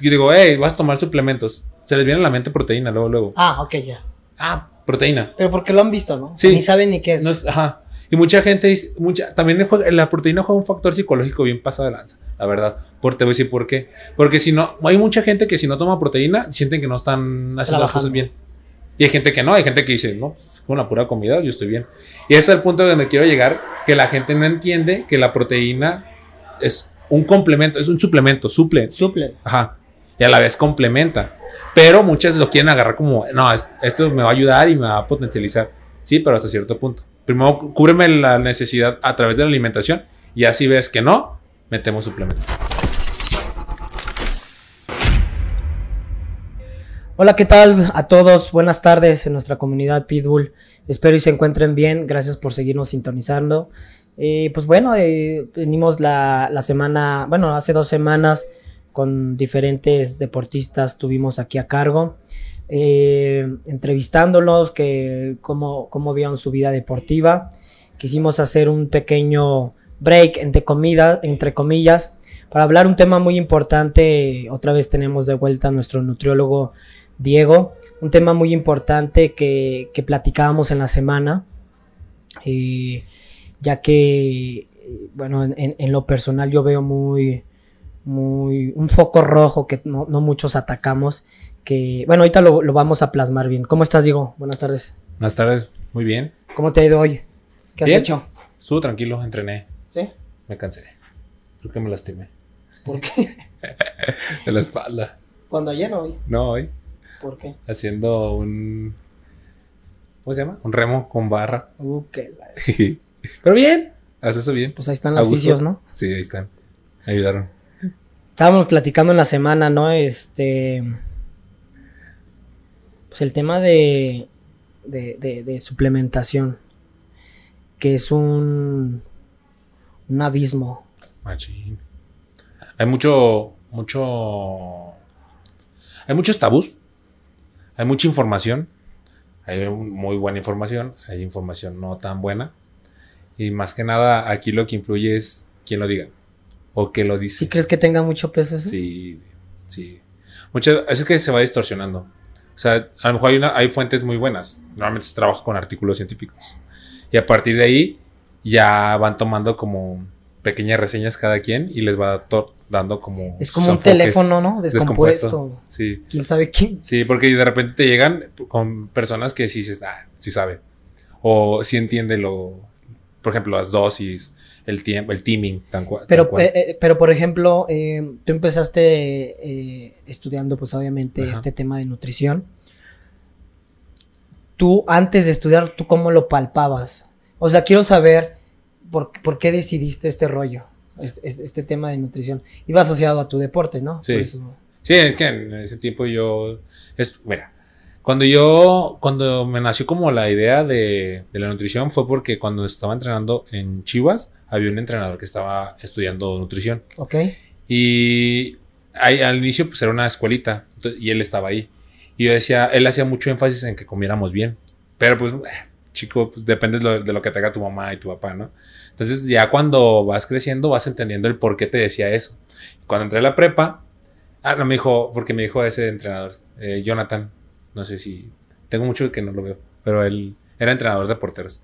Y digo, hey, vas a tomar suplementos. Se les viene a la mente proteína luego, luego. Ah, ok, ya. Ah, proteína. Pero porque lo han visto, ¿no? Sí. Ni saben ni qué es. No es- ajá. Y mucha gente dice, mucha, también la proteína juega un factor psicológico bien pasado de lanza, la verdad. Por, te voy a decir por qué. Porque si no, hay mucha gente que si no toma proteína, sienten que no están haciendo las cosas bien. Y hay gente que no, hay gente que dice, no, pues, con la pura comida yo estoy bien. Y ese es el punto donde quiero llegar, que la gente no entiende que la proteína es un complemento, es un suplemento, suple, Suple. Ajá. Y a la vez complementa. Pero muchas lo quieren agarrar como, no, es- esto me va a ayudar y me va a potencializar. Sí, pero hasta cierto punto. Primero, cúbreme la necesidad a través de la alimentación y así ves que no, metemos suplementos. Hola, ¿qué tal a todos? Buenas tardes en nuestra comunidad Pitbull. Espero y se encuentren bien. Gracias por seguirnos sintonizando. Eh, pues bueno, eh, venimos la, la semana, bueno, hace dos semanas con diferentes deportistas tuvimos aquí a cargo, eh, entrevistándolos, que cómo, cómo vieron su vida deportiva. Quisimos hacer un pequeño break entre, comida, entre comillas para hablar un tema muy importante. Otra vez tenemos de vuelta a nuestro nutriólogo Diego, un tema muy importante que, que platicábamos en la semana, eh, ya que, eh, bueno, en, lo personal yo veo muy, muy, un foco rojo que no, no muchos atacamos, que, bueno, ahorita lo, lo vamos a plasmar bien. ¿Cómo estás, Diego? Buenas tardes. Buenas tardes, muy bien. ¿Cómo te ha ido hoy? ¿Qué has hecho? Estuvo tranquilo, entrené, ¿Sí? me cansé. Creo que me lastimé. ¿Por qué? De la espalda. Cuando ayer o hoy. No, hoy. ¿Por qué? Haciendo un. ¿Cómo se llama? Un remo con barra. Uh, la- Pero bien. Haces eso bien. Pues ahí están los vicios, ¿no? Sí, ahí están. Ayudaron. Estábamos platicando en la semana, ¿no? Este. Pues el tema de. de, de- de suplementación. Que es un. un abismo. Machín. Hay mucho, mucho. Hay muchos tabús. Hay mucha información. Hay muy buena información. Hay información no tan buena. Y más que nada, aquí lo que influye es quién lo diga. O que lo dice. ¿Sí crees que tenga mucho peso eso? Sí, sí. Muchas es que se va distorsionando. O sea, a lo mejor hay, una- hay fuentes muy buenas. Normalmente se trabaja con artículos científicos. Y a partir de ahí ya van tomando como pequeñas reseñas cada quien y les va dando como... Es como un teléfono, ¿no? Descompuesto. Sí, ¿Quién sabe quién? sí, porque de repente te llegan con personas que sí, dices, ah, sí sabe. O sí entiende lo... Por ejemplo, las dosis, el tiempo, el teaming, tan, Pero, cual. eh, eh, pero por ejemplo, eh, tú empezaste eh, estudiando, pues obviamente, Ajá. este tema de nutrición. Tú, antes de estudiar, ¿tú cómo lo palpabas? O sea, quiero saber por, por qué decidiste este rollo, este, este- este tema de nutrición. Iba asociado a tu deporte, ¿no? Sí. Por eso- Sí, es que en ese tiempo yo. Es, mira, cuando yo. Cuando me nació como la idea de, de la nutrición fue porque cuando estaba entrenando en Chivas, había un entrenador que estaba estudiando nutrición. Ok. Y ahí, al inicio, pues era una escuelita. y él estaba ahí. Y yo decía, él hacía mucho énfasis en que comiéramos bien. Pero pues, eh, chico, pues, depende de lo, de lo que te haga tu mamá y tu papá, ¿no? Entonces, ya cuando vas creciendo, vas entendiendo el por qué te decía eso. Cuando entré a la prepa, ah, no me dijo, porque me dijo ese entrenador, eh, Jonathan, no sé si, tengo mucho que no lo veo, pero él era entrenador de porteros.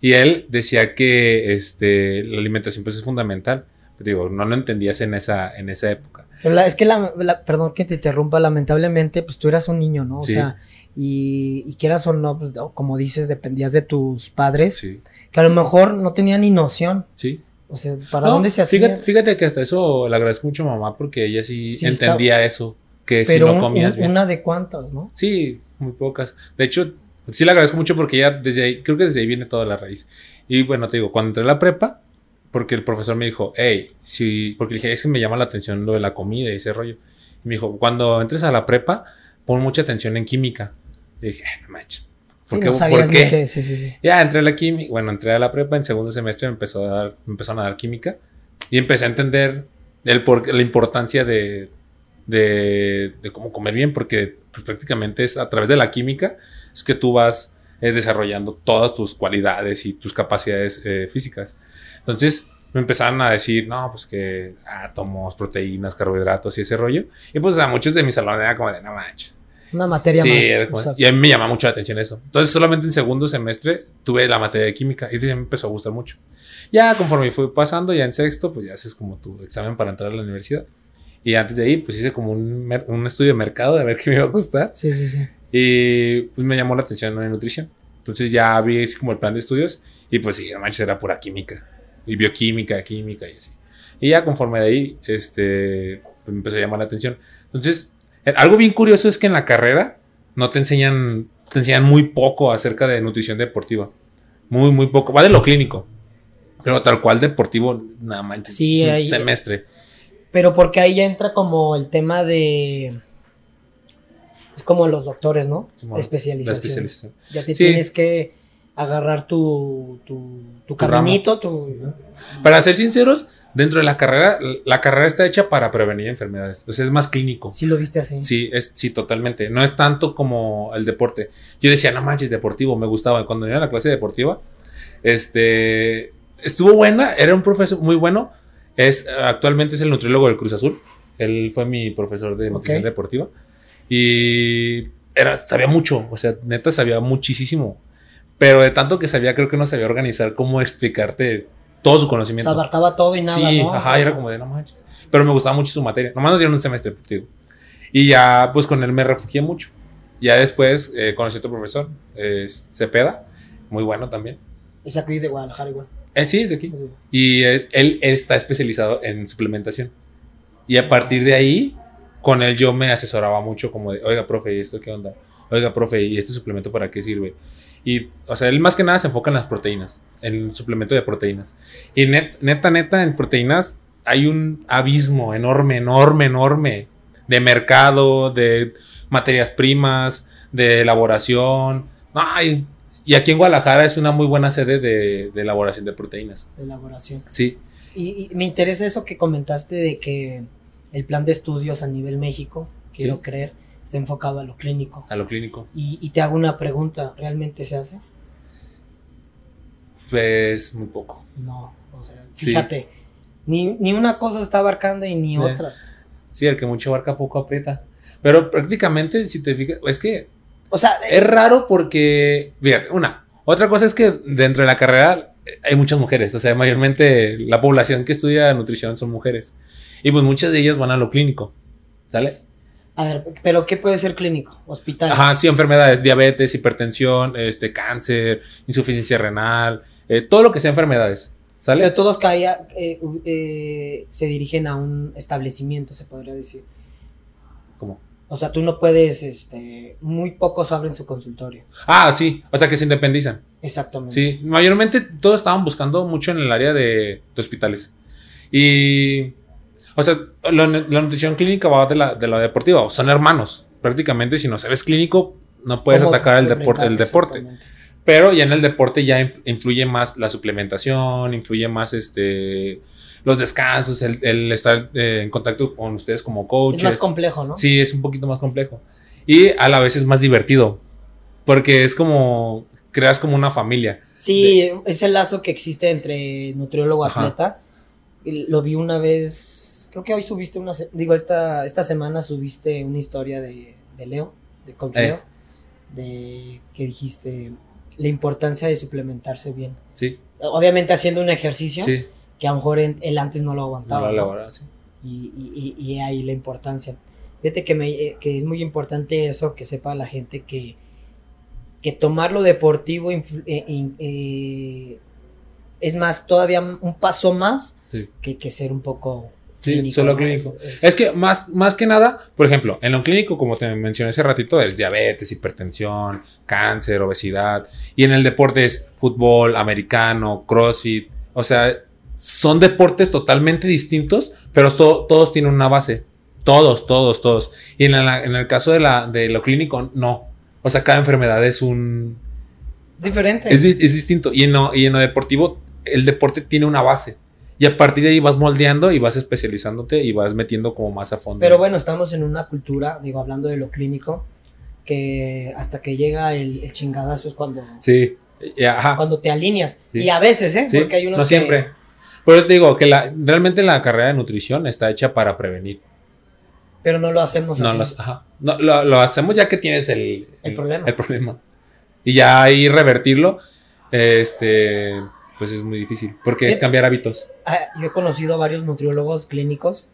Y él decía que este, la alimentación pues es fundamental. Digo, no lo entendías en esa, en esa época. Pero la- es que, la, la- perdón que te interrumpa, lamentablemente, pues tú eras un niño, ¿no? O Sí. sea, y, y quieras o no, pues como dices, dependías de tus padres, Sí, que a lo mejor no tenían ni noción. sí. O sea, ¿para No, dónde se hacía? Fíjate, fíjate que hasta eso le agradezco mucho a mamá porque ella sí, Sí, entendía eso, que Pero si no comías un- bien. una de cuántas, ¿no? Sí, muy pocas. De hecho, sí le agradezco mucho porque ya desde ahí, creo que desde ahí viene toda la raíz. Y bueno, te digo, cuando entré a la prepa, porque el profesor me dijo, hey, si, porque le dije, es que me llama la atención lo de la comida y ese rollo. Y me dijo, cuando entres a la prepa, pon mucha atención en química. Y dije, "Eh, no manches. ¿Por Sí, qué? no ¿Por qué? qué, sí, sí, sí. Ya entré a la química, bueno, entré a la prepa, en segundo semestre me empezó a dar, me empezaron a dar química y empecé a entender el por, la importancia de, de, de cómo comer bien, porque pues, prácticamente es a través de la química es que tú vas eh, desarrollando todas tus cualidades y tus capacidades eh, físicas. Entonces, me empezaron a decir, no, pues que átomos, proteínas, carbohidratos y ese rollo. Y pues a muchos de mi salón era como de, no manches. Una materia Sí, más. como- y a mí me llama mucho la atención eso. Entonces, solamente en segundo semestre tuve la materia de química y me empezó a gustar mucho. Ya conforme fui pasando, ya en sexto, pues ya haces como tu examen para entrar a la universidad. Y antes de ahí, pues hice como un, un estudio de mercado de ver qué me iba a gustar. Sí, sí, sí. Y pues me llamó la atención la nutrición. Entonces ya vi así como el plan de estudios y pues sí, manches, era pura química. Y bioquímica, química y así. Y ya conforme de ahí, este, pues, me empezó a llamar la atención. Entonces, eh, algo bien curioso es que en la carrera no te enseñan, te enseñan muy poco acerca de nutrición deportiva. Muy, muy poco. Va de lo clínico. Pero tal cual deportivo, nada manches. Sí, un ahí- semestre. Pero porque ahí ya entra como el tema de. Es como los doctores, ¿no? Simón, especialización. La especialización. Ya te Sí. tienes que agarrar tu, tu, tu caminito, tu. Para ser sinceros, dentro de la carrera, la carrera está hecha para prevenir enfermedades. O sea, es más clínico. Sí lo viste así. Sí, es, sí, totalmente. No es tanto como el deporte. Yo decía, no manches, deportivo, me gustaba. Cuando iba a la clase deportiva, este, estuvo buena, era un profesor muy bueno. Es, actualmente es el nutriólogo del Cruz Azul. Él fue mi profesor de nutrición deportiva. Y era, sabía mucho, o sea, neta sabía muchísimo. Pero de tanto que sabía, creo que no sabía organizar cómo explicarte todo su O conocimiento. sea, abarcaba todo y nada, Sí, ¿no? ajá, era como de no manches. Pero me gustaba mucho su materia. Nomás nos dieron un semestre, digo. Y ya, pues con él me refugié mucho. Ya después eh, conocí a otro profesor, es Cepeda, muy bueno también. Es aquí de Guadalajara igual. Eh, sí, es de aquí. Sí. Y él, él está especializado en suplementación. Y a partir de ahí, con él yo me asesoraba mucho como de, oiga, profe, ¿y esto qué onda? Oiga, profe, ¿y este suplemento para qué sirve? Y, o sea, él más que nada se enfoca en las proteínas, en el suplemento de proteínas. Y net- neta, neta, en proteínas hay un abismo enorme, enorme, enorme de mercado, de materias primas, de elaboración. Ay, y aquí en Guadalajara es una muy buena sede de, de elaboración de proteínas. De elaboración. Sí, Y, y me interesa eso que comentaste de que el plan de estudios a nivel México, quiero Sí. creer, está enfocado a lo clínico. a lo clínico. Y, y te hago una pregunta, ¿realmente se hace? Pues muy poco. No, o sea, Sí. fíjate, ni, ni una cosa está abarcando y ni Eh. otra. Sí, el que mucho abarca poco aprieta. Pero prácticamente, si te fijas, es que O sea, es raro porque, fíjate, una, otra cosa es que dentro de la carrera hay muchas mujeres, o sea, mayormente la población que estudia nutrición son mujeres. Y pues muchas de ellas van a lo clínico, ¿sale? a ver, pero ¿qué puede ser clínico? Hospital. Ajá, sí, enfermedades, diabetes, hipertensión, este, cáncer, insuficiencia renal, eh, todo lo que sea enfermedades, ¿sale? Pero todos caía, eh, eh, se dirigen a un establecimiento, se podría decir. ¿Cómo? O sea, tú no puedes, este, muy pocos abren su consultorio. Ah, sí, o sea que se independizan. Exactamente. Sí, mayormente todos estaban buscando mucho en el área de, de hospitales. Y, o sea, la, la nutrición clínica va de la, de la deportiva, son hermanos. Prácticamente, si no sabes clínico, no puedes ¿Cómo atacar el, el deporte. Pero ya en el deporte ya inf- influye más la suplementación, influye más este los descansos, el, el estar eh, en contacto con ustedes como coaches. Es más complejo, ¿no? Sí, es un poquito más complejo. Y a la vez es más divertido. Porque es como. Creas como una familia. Sí, es el lazo que existe entre nutriólogo Ajá. atleta. Y Lo vi una vez, creo que hoy subiste una, digo, esta, esta semana subiste una historia de, de Leo, de Coach Eh. Leo, de que dijiste la importancia de suplementarse bien. Sí, Obviamente haciendo un ejercicio sí. Que a lo mejor él antes no lo No aguantaba. y, y, ahí la importancia. Fíjate que, me, eh, que es muy importante eso, que sepa la gente que, que tomar lo deportivo influ- eh, eh, es más, todavía un paso más Sí, que, que ser un poco sí solo clínico. Es- Es que más, más que nada, por ejemplo, en lo clínico, como te mencioné hace ratito, es diabetes, hipertensión, cáncer, obesidad. Y en el deporte es fútbol, americano, crossfit. O sea, son deportes totalmente distintos, pero to- todos tienen una base. Todos, todos, todos. Y en, la- en el caso de, la, de lo clínico, no. O sea, cada enfermedad es un... diferente. Es, es distinto. Y en, lo, y en lo deportivo, el deporte tiene una base. Y a partir de ahí vas moldeando y vas especializándote y vas metiendo como más a fondo. Pero bueno, estamos en una cultura, digo, hablando de lo clínico, que hasta que llega el, el chingadazo es cuando, Sí, ajá. cuando te alineas. Sí. Y a veces, ¿eh? Sí, Porque hay unos no que- siempre. Por eso te digo que la, realmente la carrera de nutrición está hecha para prevenir. Pero no lo hacemos No, así. los- ajá. No, lo, lo hacemos ya que tienes el, El problema. el problema. Y ya ahí revertirlo, este, pues es muy difícil. Porque es Eh, cambiar hábitos. Ah, yo he conocido a varios nutriólogos clínicos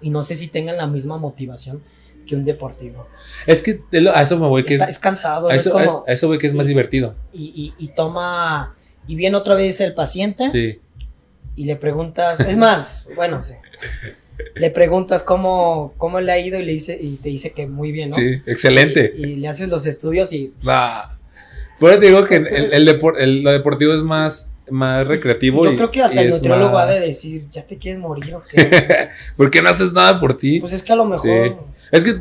y no sé si tengan la misma motivación que un deportivo. Es que a eso me voy que Está- es, es cansado, a ¿no? eso, es como... a eso voy que es más divertido. Y, y- y toma... Y viene otra vez el paciente Sí. Y le preguntas... Es más, bueno, sí. Le preguntas cómo, cómo le ha ido y, le dice, y te dice que muy bien, ¿no? Sí, excelente. Y, y le haces los estudios y... Ah. Por eso te digo que el, el depor- el- lo deportivo es más, más recreativo. Yo y- creo que hasta el nutriólogo más- ha de decir, ¿ya te quieres morir o qué? ¿Por qué no haces nada por ti? pues es que a lo mejor... Sí. Es que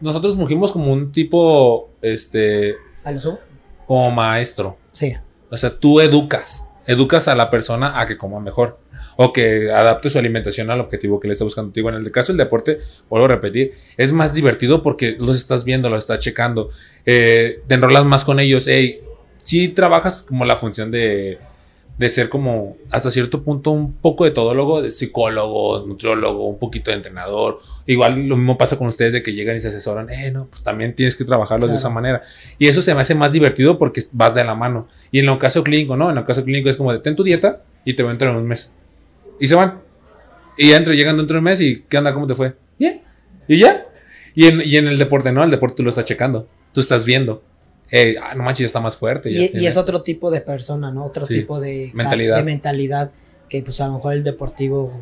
nosotros fungimos como un tipo, este, ¿A lo subo? como maestro. Sí. O sea, tú educas, educas a la persona a que coma mejor o que adapte su alimentación al objetivo que le está buscando. Digo, en el caso del deporte, vuelvo a repetir, es más divertido porque los estás viendo, los estás checando, eh, te enrolas más con ellos. Hey, sí trabajas como la función de, de ser como hasta cierto punto un poco de todólogo, de psicólogo, nutriólogo, un poquito de entrenador. Igual lo mismo pasa con ustedes de que llegan y se asesoran, eh, no, pues también tienes que trabajarlos de esa manera. Y eso se me hace más divertido porque vas de la mano. Y en el caso clínico, ¿no? En el caso clínico es como de ten tu dieta y te voy a entrar en un mes. Y se van. Y ya entro, llegan dentro de un mes y ¿qué onda? ¿Cómo te fue? Bien. Y ya. Y en, y en el deporte, no, el deporte tú lo estás checando. Tú estás viendo. Eh, ah, no manches, ya está más fuerte. ya Y, es otro tipo de persona, ¿no? Otro Sí. tipo de Mentalidad. de mentalidad que pues a lo mejor el deportivo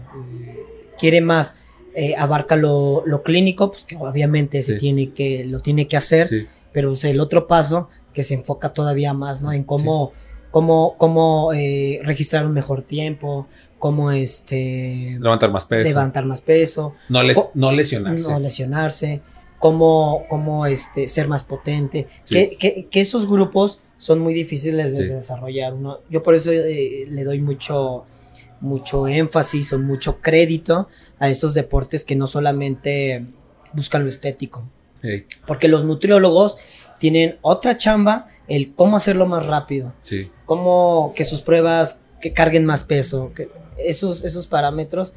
eh, quiere más, eh, abarca lo, lo clínico, pues que obviamente se tiene que, lo tiene que hacer, Sí, pero pues, el otro paso que se enfoca todavía más, ¿no? En cómo, cómo, cómo eh, registrar un mejor tiempo, cómo este levantar más peso. levantar más peso, no, les- no lesionarse. no lesionarse, cómo, cómo este, ser más potente. Sí. Que, que- que esos grupos son muy difíciles de Sí. desarrollar. Uno, yo por eso eh, le doy mucho, mucho énfasis o mucho crédito a estos deportes que no solamente buscan lo estético. Sí, Porque los nutriólogos tienen otra chamba, el cómo hacerlo más rápido, cómo que sus pruebas que carguen más peso, que esos, esos parámetros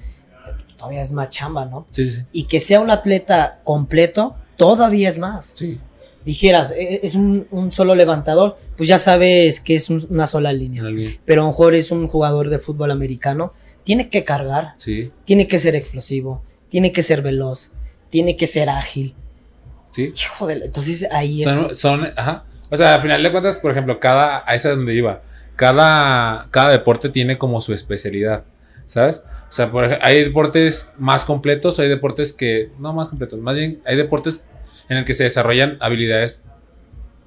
todavía es más chamba, ¿no? sí, sí, y que sea un atleta completo, todavía es más. sí. Dijeras, "E- es un, un solo levantador, pues ya sabes que es un- una sola línea. Pero a lo mejor es un jugador de fútbol americano, tiene que cargar, Sí, tiene que ser explosivo, tiene que ser veloz, tiene que ser ágil. sí. Hijo de la- entonces ahí es. Son, son, ajá. O sea, al final de cuentas, por ejemplo, cada, a esa es donde iba, cada, cada deporte tiene como su especialidad, ¿sabes? O sea, por hay deportes más completos, hay deportes que, no más completos, más bien hay deportes en el que se desarrollan habilidades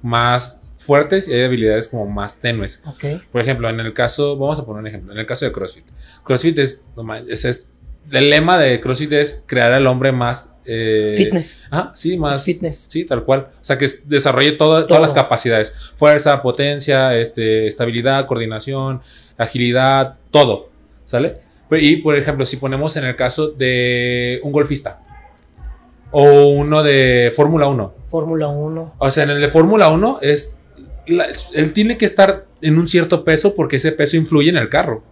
más fuertes y hay habilidades como más tenues. Ok. Por ejemplo, en el caso, vamos a poner un ejemplo, en el caso de CrossFit. CrossFit es, ese es el lema de CrossFit es crear al hombre más... eh, Fitness. Ajá, sí, más. Es fitness. Sí, tal cual. O sea, que es- desarrolle todo- Todo. todas las capacidades: fuerza, potencia, este, estabilidad, coordinación, agilidad, todo. ¿Sale? Pero- Y por ejemplo, si ponemos en el caso de un golfista o uno de Fórmula 1. Fórmula 1. O sea, en el de Fórmula 1 es. la- él tiene que estar en un cierto peso porque ese peso influye en el carro.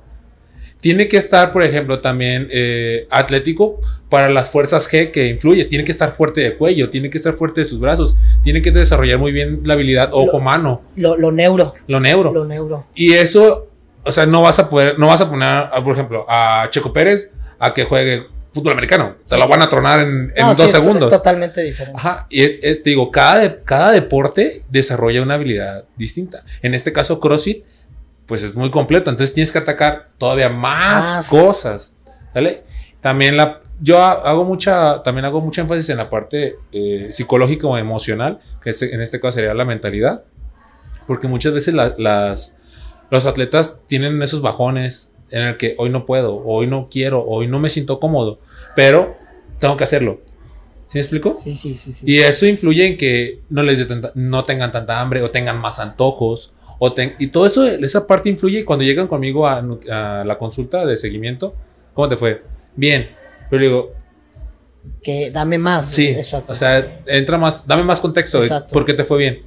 Tiene que estar, por ejemplo, también eh, atlético para las fuerzas G que influye. Tiene que estar fuerte de cuello, tiene que estar fuerte de sus brazos, tiene que desarrollar muy bien la habilidad ojo-mano, Lo, lo neuro. lo neuro. Lo neuro. Y eso, o sea, no vas a poder, no vas a poner, a, por ejemplo, a Checo Pérez a que juegue fútbol americano. Se lo van a tronar en, en No, dos sí, segundos. Es totalmente diferente. Ajá, y es, es- te digo, cada, de- cada deporte desarrolla una habilidad distinta. En este caso, CrossFit, pues es muy completo, entonces tienes que atacar todavía más, Más. cosas, ¿vale? También la, yo ha- hago mucha, también hago mucha énfasis en la parte eh, psicológica o emocional, que es- en este caso sería la mentalidad, porque muchas veces la- las, los atletas tienen esos bajones en el que hoy no puedo, hoy no quiero, hoy no me siento cómodo, pero tengo que hacerlo. ¿Sí me explico? Sí, sí, sí, sí. Y eso influye en que no les tanta- no tengan tanta hambre o tengan más antojos. O ten- y todo eso, esa parte influye cuando llegan conmigo a, la consulta de seguimiento. ¿Cómo te fue? Bien. Pero digo, Que dame más. sí, Exacto. o sea, entra más, dame más contexto de Exacto. por qué te fue bien.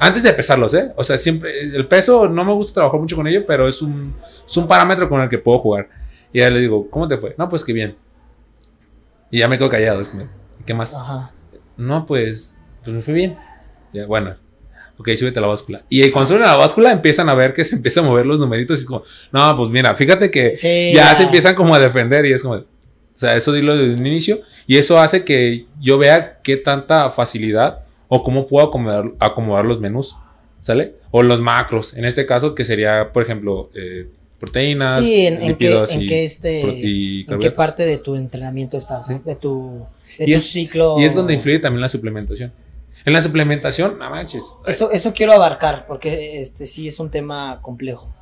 Antes de pesarlos, ¿eh? O sea, siempre. El peso no me gusta trabajar mucho con ello, pero es un, es un parámetro con el que puedo jugar. Y ya le digo, ¿cómo te fue? No, pues que bien. Y ya me quedo callado. Es como, ¿Qué más? Ajá. No, pues. Pues me fue bien. Ya, bueno. Ok, súbete a la báscula. Y cuando suben a la báscula empiezan a ver que se empiezan a mover los numeritos y es como, no, pues mira, fíjate que Sí, ya ya. se empiezan como a defender y es como, o sea, eso dilo desde un inicio y eso hace que yo vea qué tanta facilidad o cómo puedo acomodar, acomodar los menús, ¿sale? O los macros, en este caso que sería, por ejemplo, eh, proteínas, Sí, en, en qué, en qué este, y en qué parte de tu entrenamiento estás, ¿no? de tu, de Y tu es- ciclo. Y es donde influye también la suplementación. En la suplementación, no manches. Eso, eso quiero abarcar, porque este sí es un tema complejo.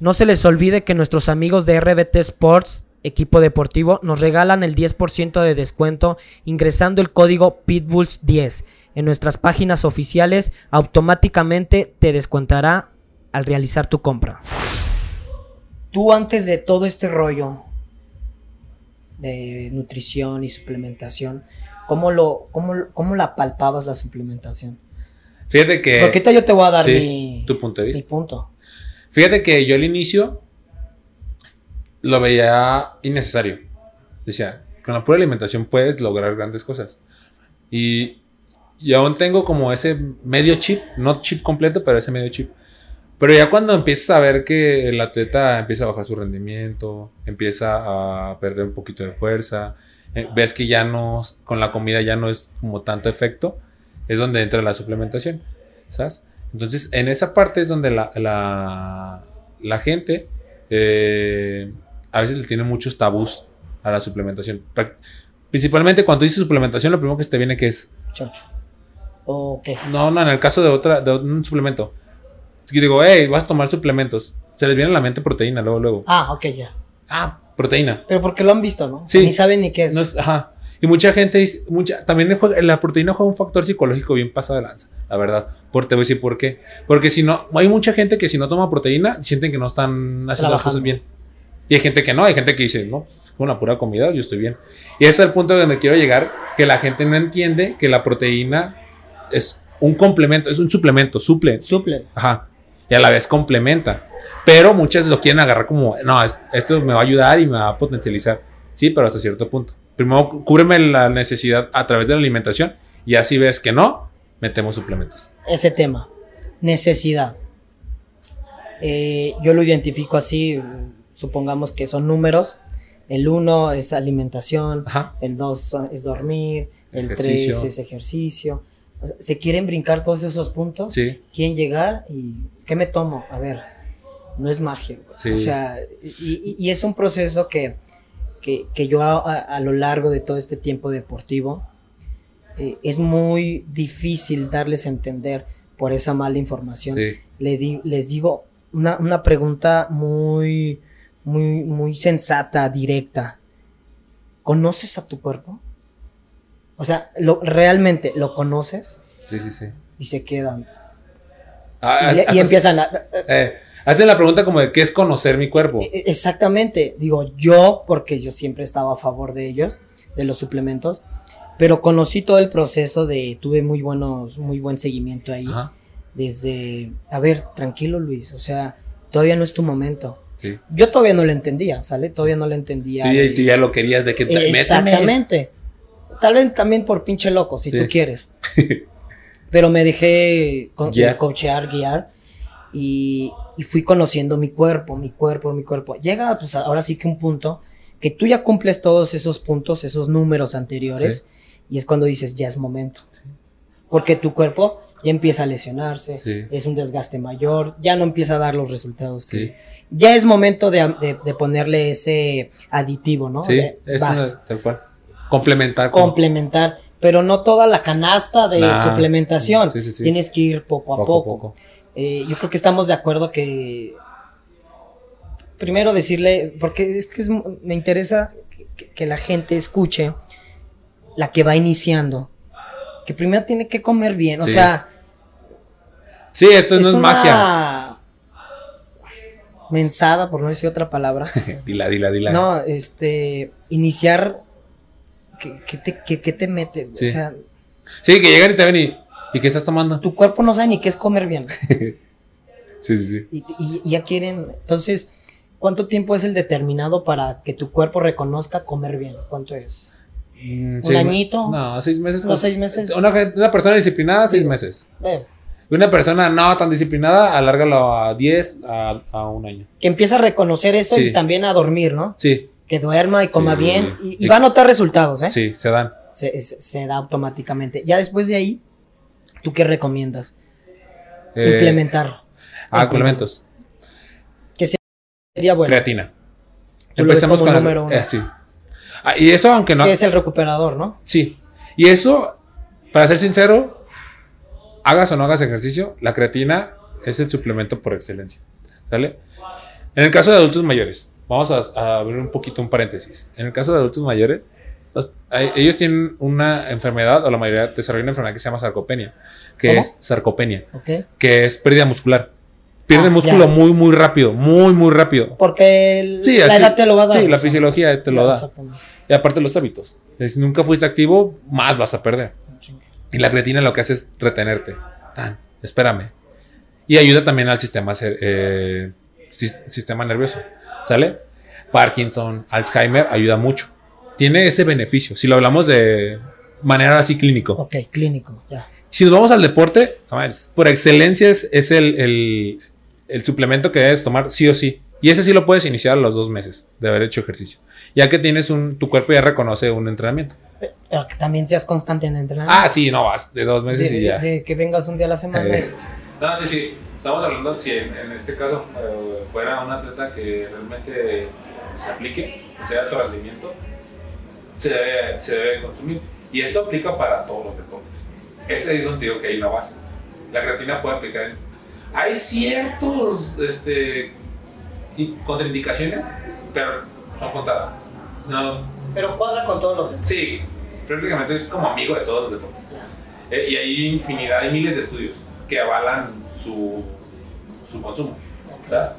No se les olvide que nuestros amigos de RBT Sports, equipo deportivo, nos regalan el 10% de descuento ingresando el código Pitbulls10 en nuestras páginas oficiales. Automáticamente te descontará al realizar tu compra. Tú antes de todo este rollo de nutrición y suplementación, ¿cómo, lo, cómo, cómo la palpabas la suplementación? Fíjate que. Porque yo te voy a dar sí, mi, tu punto de mi vista. punto. Fíjate que yo al inicio lo veía innecesario. Decía, con la pura alimentación puedes lograr grandes cosas. Y, y aún tengo como ese medio chip, no chip completo, pero ese medio chip. Pero ya cuando empiezas a ver que el atleta empieza a bajar su rendimiento, empieza a perder un poquito de fuerza, eh, ves que ya no, con la comida ya no es como tanto efecto, es donde entra la suplementación, ¿sabes? Entonces, en esa parte es donde la, la, la gente eh, a veces le tiene muchos tabús a la suplementación. Principalmente cuando dices suplementación, lo primero que se te viene que es, Chocho. ¿O qué? no, no, en el caso de otra, de un suplemento. Yo digo, hey, vas a tomar suplementos. Se les viene a la mente proteína, luego, luego. Ah, ok, ya. Ah, proteína. Pero porque lo han visto, ¿no? Sí. Ni saben ni qué es. No es- ajá. Y mucha gente dice, mucha, también juega- la proteína juega un factor psicológico bien pasado de lanza, la verdad. Por, te voy a decir por qué. Porque si no, hay mucha gente que si no toma proteína, sienten que no están haciendo las cosas bien. Y hay gente que no, hay gente que dice, no, pues, con la pura comida yo estoy bien. Y ese es el punto donde quiero llegar, que la gente no entiende que la proteína es un complemento, es un suplemento, suple, Suple. Ajá. Y a la vez complementa. Pero muchas lo quieren agarrar como, no, es- esto me va a ayudar y me va a potencializar. Sí, pero hasta cierto punto. Primero, cúbreme la necesidad a través de la alimentación y así ves que no, metemos suplementos. Ese tema. Necesidad. Eh, yo lo identifico así. Supongamos que son números. El uno es alimentación. Ajá. El 2 es dormir, el 3 Ejercicio. es ejercicio. O sea, se quieren brincar todos esos puntos, Sí. quieren llegar y ¿qué me tomo? A ver, no es magia. Sí. O sea, y, es un proceso que, que, que yo a, a- a lo largo de todo este tiempo deportivo eh, es muy difícil darles a entender por esa mala información. Sí. Le di- les digo una, una pregunta muy, muy, muy sensata, directa. ¿Conoces a tu cuerpo? O sea, lo, ¿realmente lo conoces? Sí, sí, sí. Y se quedan. Ah, Y, y empiezan a... eh, hacen la pregunta como de qué es conocer mi cuerpo. E- Exactamente, digo yo, porque yo siempre estaba a favor de ellos, de los suplementos, pero conocí todo el proceso de, tuve muy buenos, muy buen seguimiento ahí, Ajá. desde, a ver, tranquilo Luis, o sea, todavía no es tu momento. Sí. Yo todavía no lo entendía, ¿sale? Todavía no lo entendía. Tú tú ya lo querías de que. Exactamente. Tal vez también por pinche loco, si Sí. tú quieres. Pero me dejé co- Guiar. eh, coachear, guiar. Y, y fui conociendo mi cuerpo, mi cuerpo, mi cuerpo. Llega, pues ahora sí que un punto que tú ya cumples todos esos puntos, esos números anteriores. Y es cuando dices, ya es momento. Porque tu cuerpo ya empieza a lesionarse, Sí. es un desgaste mayor, ya no empieza a dar los resultados que... Ya es momento de, de- de ponerle ese aditivo, ¿no? Sí, De- es una- tal cual. Complementar. con- complementar, pero no toda la canasta de Nah. suplementación. Sí, sí, sí. Tienes que ir poco a poco a poco. poco. Eh, yo creo que estamos de acuerdo que primero decirle, porque es que es- me interesa que, que la gente escuche la que va iniciando, que primero tiene que comer bien, o Sí. sea, Sí, esto no es una magia. mensada, por no decir otra palabra. dila, dila, dila. No, este, iniciar, ¿qué, qué te, qué- qué te mete? Sí. O sea, Sí, que llegan y te ven y. ¿Y qué estás tomando? Tu cuerpo no sabe ni qué es comer bien. Sí, sí, sí. Y, y- y ya quieren. Entonces, ¿cuánto tiempo es el determinado para que tu cuerpo reconozca comer bien? ¿Cuánto es? Mm, ¿Un seis añito? No, seis meses. ¿Unos seis meses? Una, una persona disciplinada, seis meses. Eh, Una persona no tan disciplinada, alárgalo a 10 a, a un año. que empieza a reconocer eso Sí. y también a dormir, ¿no? Sí, Que duerma y coma Sí. bien. Y, va a notar resultados, ¿eh? sí, se dan. Se, se- se da automáticamente. Ya después de ahí, ¿tú qué recomiendas? Eh, Implementar. Ah, complementos. ¿Qué sería bueno? Creatina. Ves como el- número uno. eh, sí. Ah, y eso, aunque no. Que es el recuperador, ¿no? Sí. Y eso, para ser sincero, hagas o no hagas ejercicio, la creatina es el suplemento por excelencia. ¿Sale? En el caso de adultos mayores, vamos a, a abrir un poquito un paréntesis. En el caso de adultos mayores, los- ellos tienen una enfermedad, o la mayoría desarrollan una enfermedad que se llama sarcopenia, que ¿Cómo? es sarcopenia, que es pérdida muscular. Pierde Ah, músculo ya. muy, muy rápido, muy, muy rápido. Porque el- Sí, la así- edad te lo va a dar. Sí, la fisiología te lo da. Y aparte los hábitos. Si nunca fuiste activo, más vas a perder. Y la creatina lo que hace es retenerte. Tan, espérame. Y ayuda también al sistema, eh, sis- sistema nervioso. ¿Sale? Parkinson, Alzheimer, ayuda mucho. Tiene ese beneficio. Si lo hablamos de manera así clínico. Ok, clínico, ya. Si nos vamos al deporte, a ver, por excelencia es, es el, el- el suplemento que debes tomar sí o sí. Y ese sí lo puedes iniciar a los dos meses de haber hecho ejercicio. Ya que tienes un, tu cuerpo ya reconoce un entrenamiento. Pe- Pero que también seas constante en entrenar. Ah, sí, no vas de dos meses de, y ya. de que vengas un día a la semana. Eh, No, sí, sí. Estamos hablando si en, en este caso eh, fuera un atleta que realmente se aplique, o sea, alto rendimiento, se debe, se debe consumir. Y esto aplica para todos los deportes. Ese es donde digo que hay la base. La creatina puede aplicar en... Hay ciertos este, in- contraindicaciones, pero son contadas. No, Pero cuadra con todos los sí, prácticamente es como amigo de todos los deportes. Eh, y hay infinidad, hay miles de estudios que avalan su, su consumo. ¿sabes?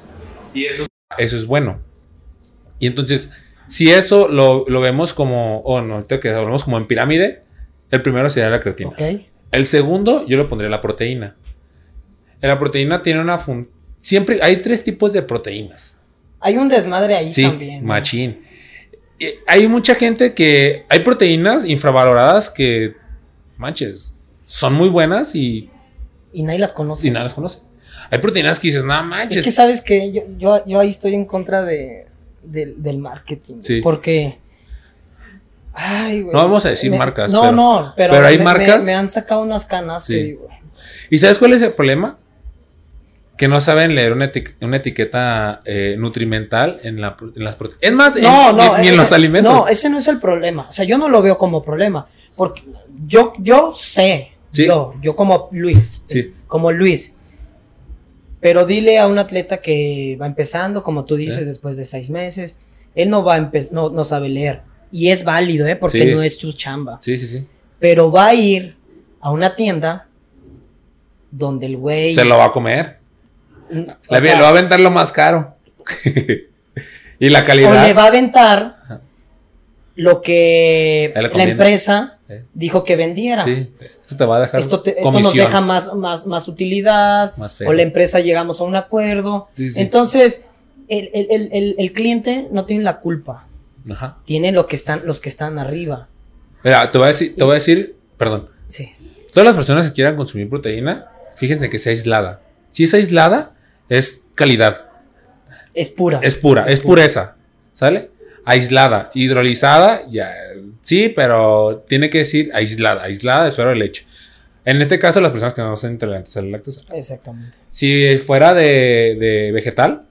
Y eso, eso es bueno. Y entonces, si eso lo, lo vemos como, o no, ahorita que hablamos como en pirámide, el primero sería la creatina. El segundo, yo lo pondría la proteína. La proteína tiene una fun Siempre hay tres tipos de proteínas. Hay un desmadre ahí Sí, también. machín. Y Hay mucha gente que. Hay proteínas infravaloradas que. Manches. Son muy buenas y, Y nadie las conoce. y nadie las conoce. Hay proteínas que dices, no manches. Es que sabes que yo, yo, yo ahí estoy en contra de, del- del marketing. Sí. Porque. Ay, güey. No vamos a decir Me- marcas, No, pero- no, pero, pero hay me- marcas- Me, me han sacado unas canas Sí. que digo. ¿Y sabes cuál es el problema? Que no saben leer una, eti- una etiqueta eh, nutrimental en, la, en las proteínas. Es más, en- No, ni, no. ni en eh, los alimentos. No, ese no es el problema. O sea, yo no lo veo como problema. Porque yo, yo sé. Sí. Yo, yo como Luis. Sí. Como Luis. Pero dile a un atleta que va empezando, como tú dices, ¿Eh? después de seis meses, él no va a no, no sabe leer. Y es válido, ¿eh? Porque Sí. no es su chamba. Sí, sí, sí. Pero va a ir a una tienda donde el güey. Se lo va a comer. O Le, sea, lo va a aventar lo más caro. y la o calidad. le va a aventar lo que le la empresa Eh. dijo que vendiera. Sí, esto te va a dejar Esto, te- esto nos deja más, más, más utilidad. Más o la empresa llegamos a un acuerdo. Sí, sí. Entonces, el, el- el- el- el cliente no tiene la culpa. Ajá. Tiene lo que están, los que están arriba. Mira, te voy a decir, te voy a decir, perdón. Sí. Todas las personas que quieran consumir proteína, fíjense que sea aislada. Si es aislada, es calidad. Es pura. Es pura, es pureza. ¿Sale? Aislada. Hidrolizada, ya. Sí, pero tiene que decir aislada. Aislada de suero de leche. En este caso, las personas que no son intolerantes a la lactosa. Exactamente. Si fuera de, de vegetal,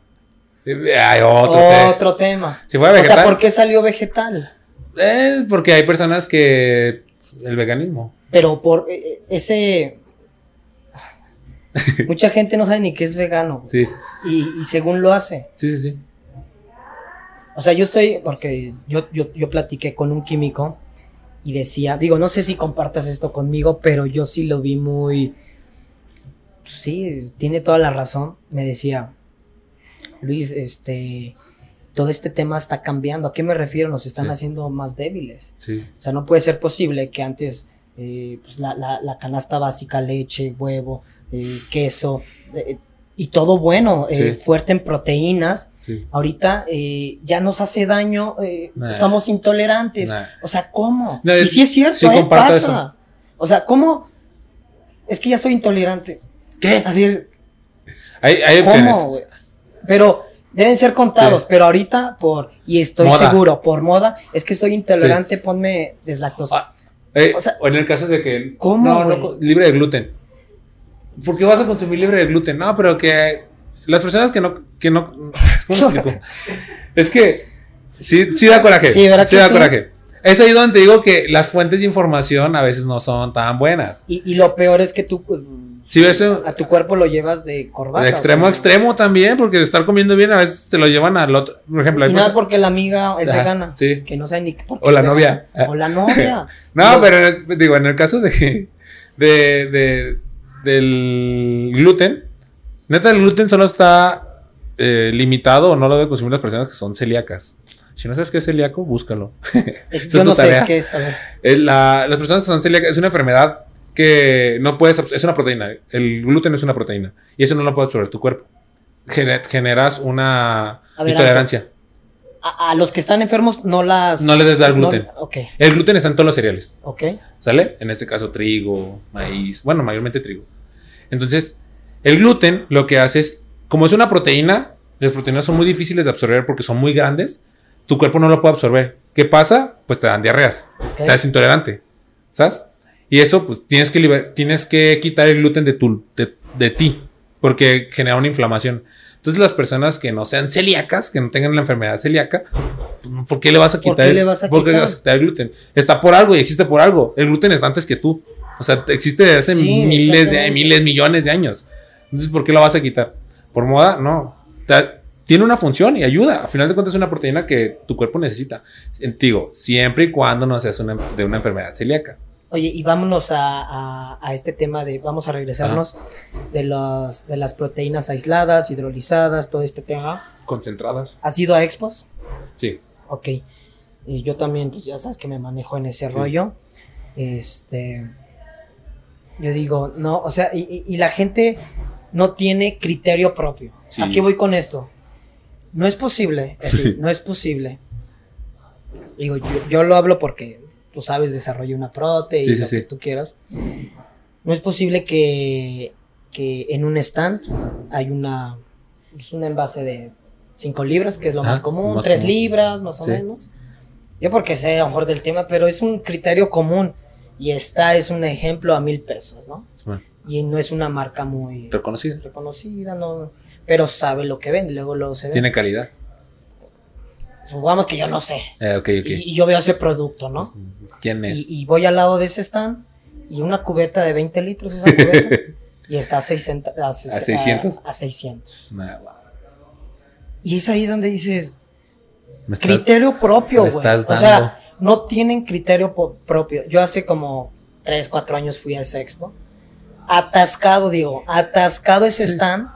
eh, hay otro. te- Otro tema. Si fuera O sea, ¿por qué salió vegetal? eh, porque hay personas que. El veganismo. Pero por eh, ese. Mucha gente no sabe ni qué es vegano. Sí, Y, y según lo hace. sí, sí, sí. O sea, yo estoy. Porque yo, yo, yo platiqué con un químico. Y decía. Digo, no sé si compartas esto conmigo. Pero yo sí lo vi muy. Sí, tiene toda la razón. Me decía. Luis, este. Todo este tema está cambiando. ¿A qué me refiero? Nos están Sí. haciendo más débiles. Sí, O sea, no puede ser posible que antes eh, pues la, la, la canasta básica, leche, huevo, eh, queso, eh, y todo bueno, eh, Sí. fuerte en proteínas. Sí. Ahorita ya nos hace daño, Nah. somos intolerantes. Nah. O sea, ¿cómo? No, y es- sí es cierto, sí pasa. eso. O sea, ¿cómo? Es que ya soy intolerante. ¿Qué? A ver, Hay. ¿cómo? Pero deben ser contados, Sí. pero ahorita por, y estoy Moda. seguro, por moda, es que soy intolerante, ponme deslactosa. Ah, eh, O sea- o en el caso de que. ¿Cómo, No, no, güey? libre de gluten. ¿Por qué vas a consumir libre de gluten? No, pero que las personas que no. Que no ¿Cómo explico? es que. Sí, sí da coraje. Sí, ¿verdad que da sí? coraje. Es ahí donde te digo que las fuentes de información a veces no son tan buenas. Y, y lo peor es que tú Si ves un- a tu cuerpo lo llevas de corbata. de o extremo a extremo también, porque de estar comiendo bien a veces se lo llevan al otro. Por ejemplo, Y nada personas- porque la amiga es Ajá, vegana. sí. Que no sabe ni por qué O la es novia. vegana. O la novia. No, pero digo, en el caso de, de, de- del gluten, neta, el gluten solo está eh, limitado o no lo deben consumir las personas que son celíacas. Si no sabes qué es celíaco, búscalo. Yo es no sé tarea. qué es. Es la- las personas que son celíacas es una enfermedad que no puedes, es una proteína. El gluten es una proteína y eso no lo puede absorber tu cuerpo. Gene- generas una intolerancia. A, a los que están enfermos no las. No les debes dar gluten. no- ok, El gluten está en todos los cereales. ok. ¿Sale? En este caso trigo, maíz, bueno, mayormente trigo. Entonces, el gluten lo que hace es, como es una proteína, las proteínas son muy difíciles de absorber porque son muy grandes, tu cuerpo no lo puede absorber. ¿Qué pasa? Pues te dan diarreas, ok. te haces intolerante, ¿sabes? Y eso, pues tienes que, tienes que quitar el gluten de, tu, de, de ti, porque genera una inflamación. Entonces, las personas que no sean celíacas, que no tengan la enfermedad celíaca, ¿por qué le vas a ¿Por quitar, qué el- le vas a por le quitar? vas a quitar el gluten? Está por algo y existe por algo. El gluten está antes que tú. O sea, existe desde hace Sí, miles de miles, millones de años. Entonces, ¿por qué lo vas a quitar? ¿Por moda? No. Tiene una función y ayuda. Al final de cuentas es una proteína que tu cuerpo necesita. Digo, siempre y cuando no seas una, de una enfermedad celíaca. Oye, y vámonos a, a- a este tema de, vamos a regresarnos de, los, de las proteínas aisladas, hidrolizadas, todo este tema. Concentradas. ¿Has ido a expos? Sí. Ok. Y yo también, pues ya sabes que me manejo en ese Sí. rollo. Este. Yo digo, no, o sea, y, la gente no tiene criterio propio. Sí. ¿A qué voy con esto? No es posible, así, no es posible. Digo, yo, yo lo hablo porque tú sabes, desarrollé una prote y Sí, lo sí. que tú quieras. No es posible que, que en un stand hay una, es un envase de 5 libras, que es lo más común, más 3 común. libras más o menos. Yo porque sé a lo mejor del tema, pero es un criterio común y esta es un ejemplo a mil pesos, ¿no? Bueno, Y no es una marca muy reconocida. reconocida, no, pero sabe lo que vende, luego lo se ve. Tiene calidad. Supongamos que yo no sé. Eh, ok, ok. Y, y yo veo ese producto, ¿no? ¿Quién es? Y, y voy al lado de ese stand y una cubeta de 20 litros esa cubeta y está a 600. A, ¿A 600? A, a 600. Nah, guau. Y es ahí donde dices, Me estás- criterio propio, güey. O sea, no tienen criterio propio. Yo hace como 3, 4 años fui a esa expo. Atascado, digo, atascado ese Sí. stand.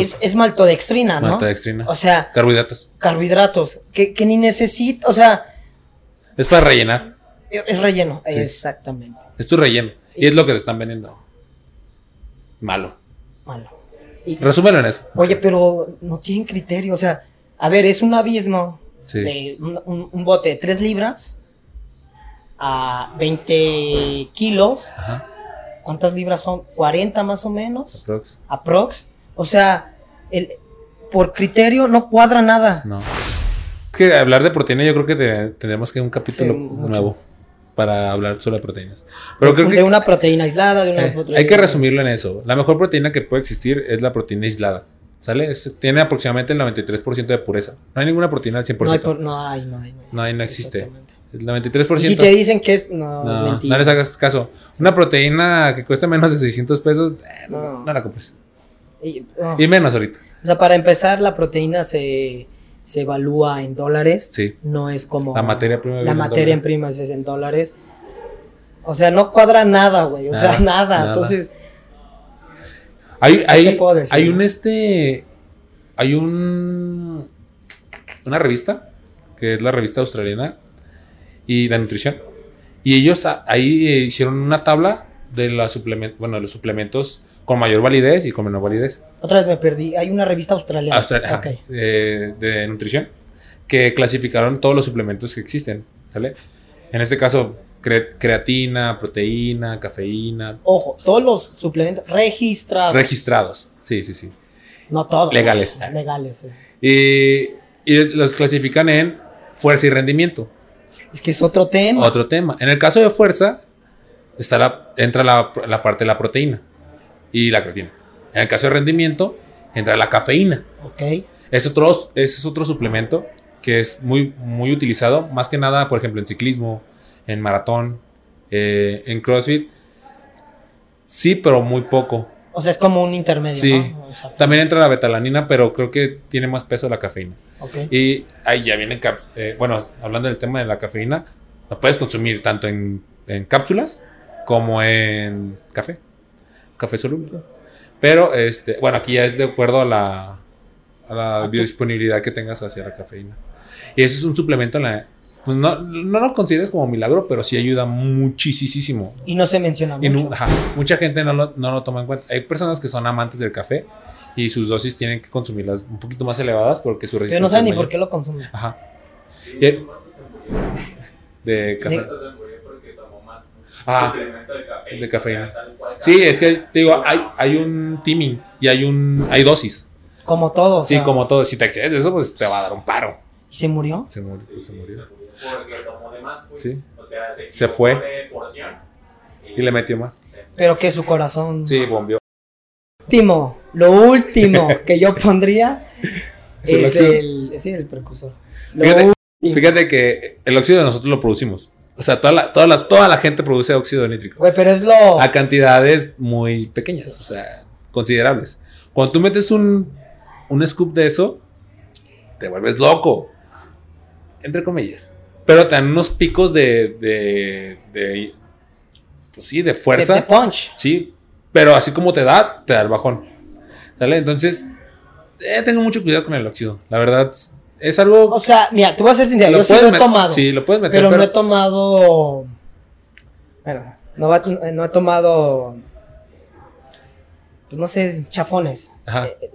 Es, es maltodextrina, ¿no? Maltodextrina. O sea, Carbohidratos. carbohidratos, que, que ni necesita, o sea, Es para rellenar. es, es relleno. Sí. Exactamente. Es tu relleno. Y es lo que te están vendiendo. Malo. Malo. Y- Resúmelo en eso. Oye, pero no tienen criterio. O sea, a ver, es un abismo Sí. de un, un- un bote de 3 libras a 20 kilos. Ajá. ¿Cuántas libras son? 40 más o menos. Aprox. Aprox. O sea, el, por criterio no cuadra nada. No. Es que hablar de proteína, yo creo que te- tendremos que un capítulo Sí, nuevo para hablar solo de proteínas. Pero creo de que una proteína aislada, de una eh, proteína- hay que resumirlo en eso. La mejor proteína que puede existir es la proteína aislada. ¿Sale? Es- tiene aproximadamente el 93% de pureza. No hay ninguna proteína al 100%. No hay, por- no hay, no hay. No hay, no existe. Exactamente. El 93%. Y si te dicen que es. No, no, mentira. no les hagas caso. Una proteína que cuesta menos de 600 pesos, eh, no, No. no la compres. Y- oh. Y menos ahorita. O sea, para empezar, la proteína se, se evalúa en dólares. Sí. No es como. La materia prima La materia en prima es en dólares. O sea, no cuadra nada, güey. O sea, Nada. Entonces, Hay, hay, te puedo decir? hay un este. Hay un. Una revista. Que es la revista australiana. Y de nutrición. Y ellos a- ahí eh, hicieron una tabla de, la suplement- bueno, de los suplementos con mayor validez y con menor validez. Otra vez me perdí. Hay una revista australiana. Eh, de nutrición que clasificaron todos los suplementos que existen. ¿sale? En este caso, cre- creatina, proteína, cafeína, Ojo, todos los suplementos registrados. registrados. Sí, sí, sí. no todos. Legales. Legales, sí. Y, y los clasifican en fuerza y rendimiento. Es que es otro tema. Otro tema. En el caso de fuerza, está la, entra la, la parte de la proteína y la creatina. En el caso de rendimiento, entra la cafeína. Ok. Es otro, ese es otro suplemento que es muy, muy utilizado, más que nada, por ejemplo, en ciclismo, en maratón, eh, en CrossFit. Sí, pero muy poco. O sea, es como un intermedio. Sí. ¿no? También entra la betalanina, pero creo que tiene más peso la cafeína. Ok. Y ahí ya vienen, cap- eh, bueno, hablando del tema de la cafeína, la puedes consumir tanto en, en cápsulas como en café, café soluble. Pero, este, bueno, aquí ya es de acuerdo a la, a la biodisponibilidad que tengas hacia la cafeína. Y ese es un suplemento, en la, pues no, no lo consideres como milagro, pero sí ayuda muchísimo. Y no se menciona mucho. nu- ajá, mucha gente no lo, no lo toma en cuenta. Hay personas que son amantes del café y sus dosis tienen que consumirlas un poquito más elevadas porque su Pero resistencia no saben ni por qué lo consumen. Ajá. Y- de café. De- Entonces murió porque tomó más Ah, suplemento de cafeína. de cafeína. O sea, tal cual. Sí, es que te digo, hay, hay un timing y hay un hay dosis. Como todo. o Sí, sea, como todo. Si te excedes de eso, pues te va a dar un paro. ¿Y se murió? Se murió. pues, se murió. Porque tomó de más, pues. Sí. O sea, se, Se fue. de porción. Y le metió más. Pero que su corazón. Sí, bombeó. Último, lo último que yo pondría Es el es óxido. el, sí, el precursor. Lo Fíjate, fíjate que el óxido nosotros lo producimos. O sea, toda la, toda la, toda la gente produce óxido nítrico. Güey, pero es lo. A cantidades muy pequeñas, o sea, considerables. Cuando tú metes un, un scoop de eso, te vuelves loco. Entre comillas. Pero te dan unos picos de. de, de pues sí, de de, fuerza. de punch. Sí, pero así como te da, te da el bajón. ¿Sale? Entonces, eh, tengo mucho cuidado con el óxido. La verdad, es algo. O sea, mira, te voy a ser sincero. Yo sí lo he tomado. Sí, lo puedes meter, pero, pero, no he tomado. Bueno, no, no he tomado. Pues no sé, chafones. Ajá, Eh,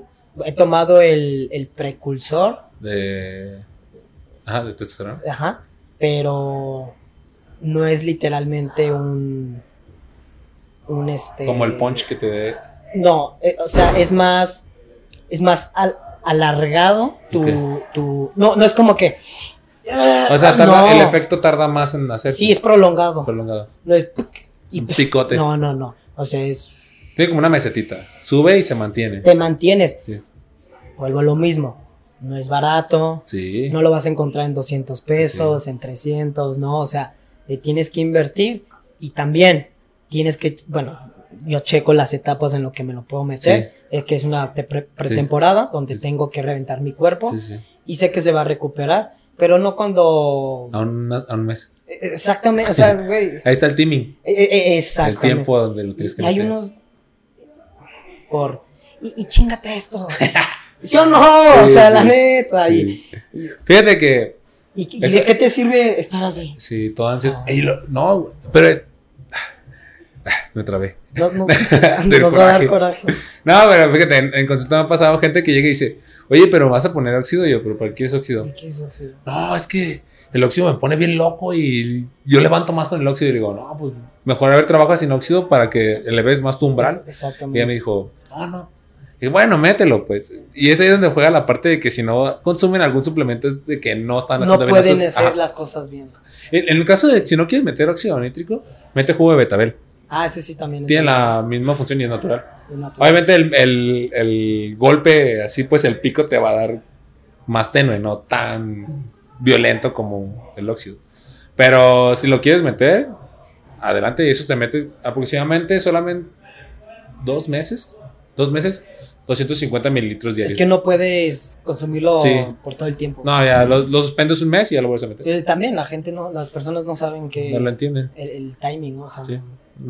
He tomado el, el precursor. de. Ajá, de testosterona. Ajá. Pero no es literalmente un. Un este. Como el punch que te dé. No, eh, o sea, es más. Es más al- alargado tu, tu. No, no es como que. O sea, tarda- No. el efecto tarda más en hacerse. Sí, es prolongado. prolongado. No es. y- Un picote. No, no, no. O sea, es. Tiene como una mesetita. Sube y se mantiene. Te mantienes. Sí. Vuelvo a lo mismo. No es barato. Sí. No lo vas a encontrar en 200 pesos, en 300, ¿no? O sea, le tienes que invertir y también tienes que, bueno, yo checo las etapas en lo que me lo puedo meter. Es que es una te- pre- pretemporada donde Sí. tengo que reventar mi cuerpo y sé que se va a recuperar, pero no cuando... A un, a un mes. Exactamente, o sea, güey. Ahí está el timing. eh, eh, El Exactamente. tiempo donde lo tienes que Y hay unos por y, y chingate esto. ¿Sí o no? o sea, la neta. Sí. Fíjate que. ¿Y, y, y Eso- de qué te sirve estar así? Sí, todo ansias. Ah. No, pero. Me trabé. No, no, nos va a dar coraje. No, pero fíjate, en, en concepto me ha pasado gente que llega y dice, oye, pero vas a poner óxido. Y yo, pero ¿para qué quieres óxido? ¿Qué es óxido? No, es que el óxido me pone bien loco y yo levanto más con el óxido. Y digo, no, pues mejor haber trabajado sin óxido para que eleves más tu umbral. Y ella Exactamente. me dijo, no, no. Y bueno, mételo, pues. Y es ahí donde juega la parte de que si no consumen algún suplemento es de que no están No haciendo bien pueden las cosas. hacer Ajá. las cosas bien. En, en el caso de si no quieres meter óxido nítrico, mete jugo de betabel. Ah, ese sí también. Tiene la misma función y es natural. es natural. Obviamente el, el- el golpe así, pues el pico te va a dar más tenue, no tan violento como el óxido. Pero si lo quieres meter, adelante. Y eso te mete aproximadamente solamente dos meses. Dos meses, 250 mililitros diarios. Es que no puedes consumirlo Sí. por todo el tiempo. No, ya lo, lo suspendes un mes y ya lo vuelves a meter. Eh, También la gente no, las personas no saben que No lo entienden. el, el timing, ¿no? O sea, Sí.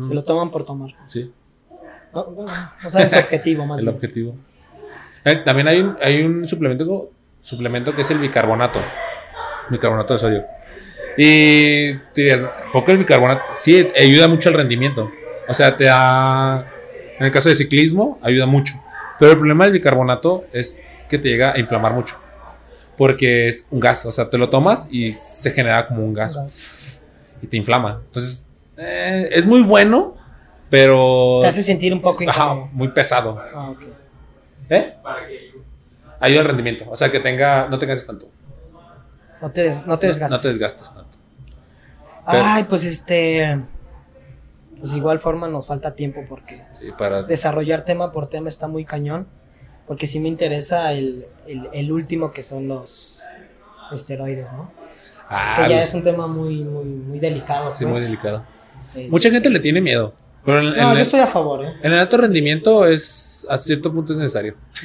Se lo toman por tomar. Sí, No, no, no saben su objetivo más el bien. objetivo. Eh, También hay un, hay un suplemento, suplemento que es el bicarbonato. Bicarbonato de sodio. Y dirías, ¿por qué el bicarbonato? Sí, ayuda mucho al rendimiento. O sea, te da. En el caso de ciclismo, ayuda mucho. Pero el problema del bicarbonato es que te llega a inflamar mucho. Porque es un gas. O sea, te lo tomas y se genera como un gas. Y te inflama. Entonces, eh, es muy bueno, pero. Te hace sentir un poco Ajá, muy pesado. Ah, ok. ¿Eh? Ayuda al rendimiento. O sea, que tenga. No te canses tanto. No te, des- no te desgastes. No te desgastes tanto. Pero- Ay, pues este. Pues igual forma nos falta tiempo porque Sí, para. desarrollar tema por tema está muy cañón. Porque sí me interesa el, el, el último que son los esteroides, ¿no? Ah, que ya los- es un tema muy, muy, muy delicado. Sí, pues. muy delicado. Este, Mucha gente le tiene miedo. Pero en, en No, el, yo estoy a favor, ¿eh? en el alto rendimiento es. A cierto punto es necesario.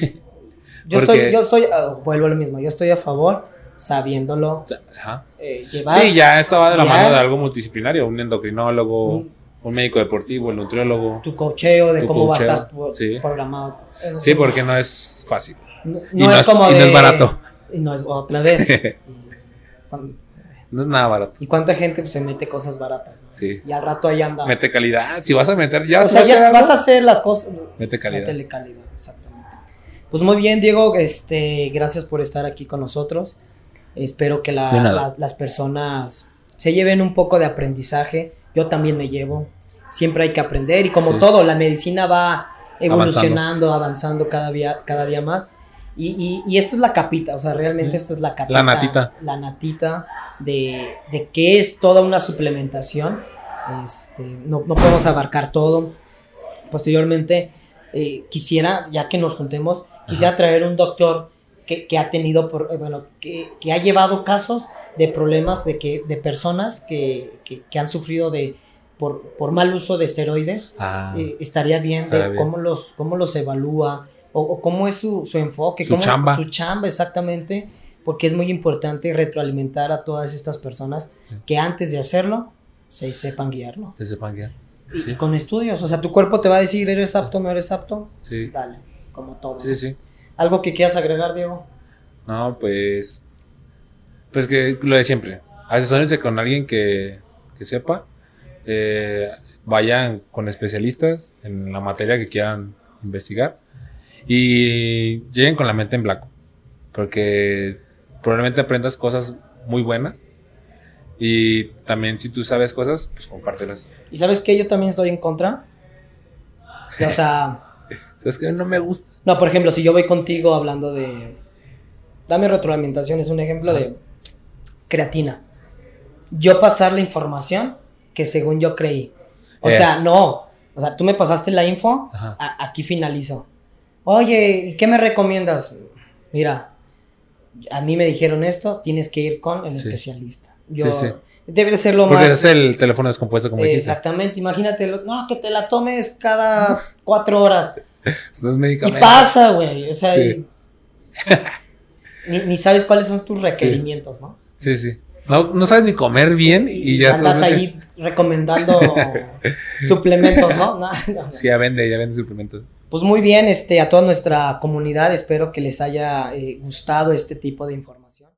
Yo Porque- estoy, yo estoy, ah, vuelvo a lo mismo, yo estoy a favor sabiéndolo ajá. eh, llevar. Sí, ya estaba de la mano de algo multidisciplinario, un endocrinólogo, Un- un médico deportivo, el nutriólogo. Tu cocheo de Tu cómo va a estar sí. programado. Eh, Sí, porque no es fácil. No, y no es es- como y no de. es barato. Y no es otra vez. No es nada barato. y cuánta gente pues, se mete cosas baratas. ¿no? Sí. Y al rato ahí anda. Mete calidad. Si vas a meter, ya o vas sea, a hacer ya algo, vas a hacer las cosas. Mete calidad. Métele calidad, exactamente. Pues muy bien, Diego, este, gracias por estar aquí con nosotros. Espero que la- las, las personas se lleven un poco de aprendizaje. Yo también me llevo. Siempre hay que aprender y como Sí. todo, la medicina va evolucionando, avanzando, cada, día, cada día más. Y, y- y esto es la capita, o sea, realmente esto es la capita. La natita. La natita de, de que es toda una suplementación. Este, no, no podemos abarcar todo. Posteriormente, eh, quisiera, ya que nos juntemos, quisiera traer un doctor que, que ha tenido, por, eh, bueno, que, que ha llevado casos de problemas de, que, de personas que, que- han sufrido de, por, por mal uso de esteroides. Ah, Eh, estaría bien de bien. cómo los, cómo los evalúa o, o cómo es su, su enfoque, Su cómo- chamba. su chamba exactamente, porque es muy importante retroalimentar a todas estas personas Sí. que antes de hacerlo se sepan guiarlo. que sepan guiar. Y Sí. con estudios, o sea, tu cuerpo te va a decir, ¿eres apto o no eres apto? Sí. Dale, como todo. Sí, sí. ¿Algo que quieras agregar, Diego? No, pues. Pues que lo de siempre. Asesórense con alguien que, que sepa. eh, vayan con especialistas en la materia que quieran investigar. Y lleguen con la mente en blanco. Porque probablemente aprendas cosas muy buenas. Y también si tú sabes cosas, pues compártelas. ¿Y sabes qué? Yo también estoy en contra. O sea, ¿Sabes que No me gusta. no, por ejemplo, si yo voy contigo hablando de... Dame retroalimentación, es un ejemplo de creatina. Yo pasar la información que según yo creí. O Eh. sea, no. O sea, tú me pasaste la info, a- aquí finalizo. Oye, ¿y qué me recomiendas? Mira, a mí me dijeron esto, tienes que ir con el Sí. especialista. Yo, Sí, sí. Debe de ser lo Porque más... ese es el teléfono descompuesto, como dijiste. Exactamente, imagínate, lo- no, que te la tomes cada cuatro horas. Esto es Y pasa, güey, o sea, y- ni, ni sabes cuáles son tus requerimientos, ¿no? Sí, sí. No, no sabes ni comer bien y, ya andas estás- ahí recomendando suplementos, ¿no? No, no. Sí, ya vende, ya vende suplementos pues muy bien, este, a toda nuestra comunidad, espero que les haya eh, gustado este tipo de información.